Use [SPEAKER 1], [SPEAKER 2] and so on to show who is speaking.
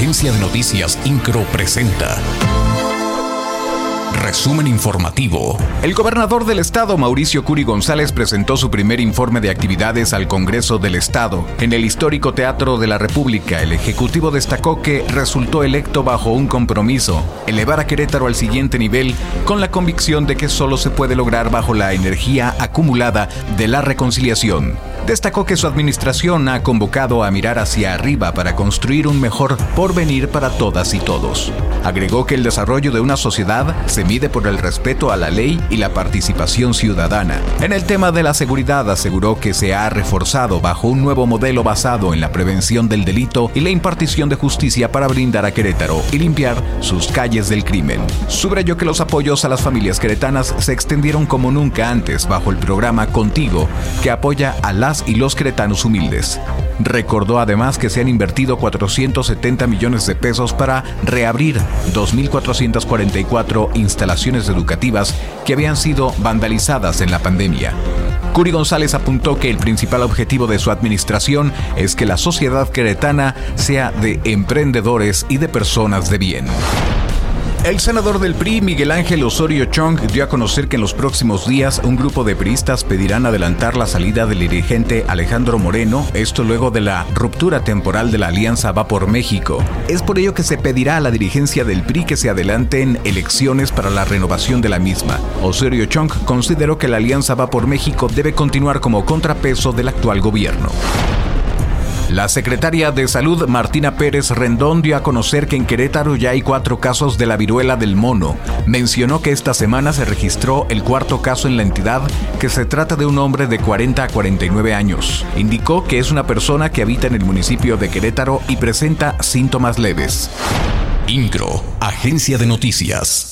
[SPEAKER 1] Agencia de Noticias Incro presenta. Resumen informativo.
[SPEAKER 2] El gobernador del estado, Mauricio Curi González, presentó su primer informe de actividades al Congreso del Estado. En el histórico Teatro de la República, el Ejecutivo destacó que resultó electo bajo un compromiso, elevar a Querétaro al siguiente nivel, con la convicción de que solo se puede lograr bajo la energía acumulada de la reconciliación. Destacó que su administración ha convocado a mirar hacia arriba para construir un mejor porvenir para todas y todos. Agregó que el desarrollo de una sociedad se mide por el respeto a la ley y la participación ciudadana. En el tema de la seguridad aseguró que se ha reforzado bajo un nuevo modelo basado en la prevención del delito y la impartición de justicia para brindar a Querétaro y limpiar sus calles del crimen. Subrayó que los apoyos a las familias queretanas se extendieron como nunca antes bajo el programa Contigo, que apoya a las y los cretanos humildes. Recordó además que se han invertido 470 millones de pesos para reabrir 2.444 instalaciones educativas que habían sido vandalizadas en la pandemia. Curi González apuntó que el principal objetivo de su administración es que la sociedad queretana sea de emprendedores y de personas de bien. El senador del PRI, Miguel Ángel Osorio Chong, dio a conocer que en los próximos días un grupo de priistas pedirán adelantar la salida del dirigente Alejandro Moreno, esto luego de la ruptura temporal de la alianza Va por México. Es por ello que se pedirá a la dirigencia del PRI que se adelanten elecciones para la renovación de la misma. Osorio Chong consideró que la alianza Va por México debe continuar como contrapeso del actual gobierno. La secretaria de Salud, Martina Pérez Rendón, dio a conocer que en Querétaro ya hay cuatro casos de la viruela del mono. Mencionó que esta semana se registró el cuarto caso en la entidad, que se trata de un hombre de 40 a 49 años. Indicó que es una persona que habita en el municipio de Querétaro y presenta síntomas leves.
[SPEAKER 1] INCRO, Agencia de Noticias.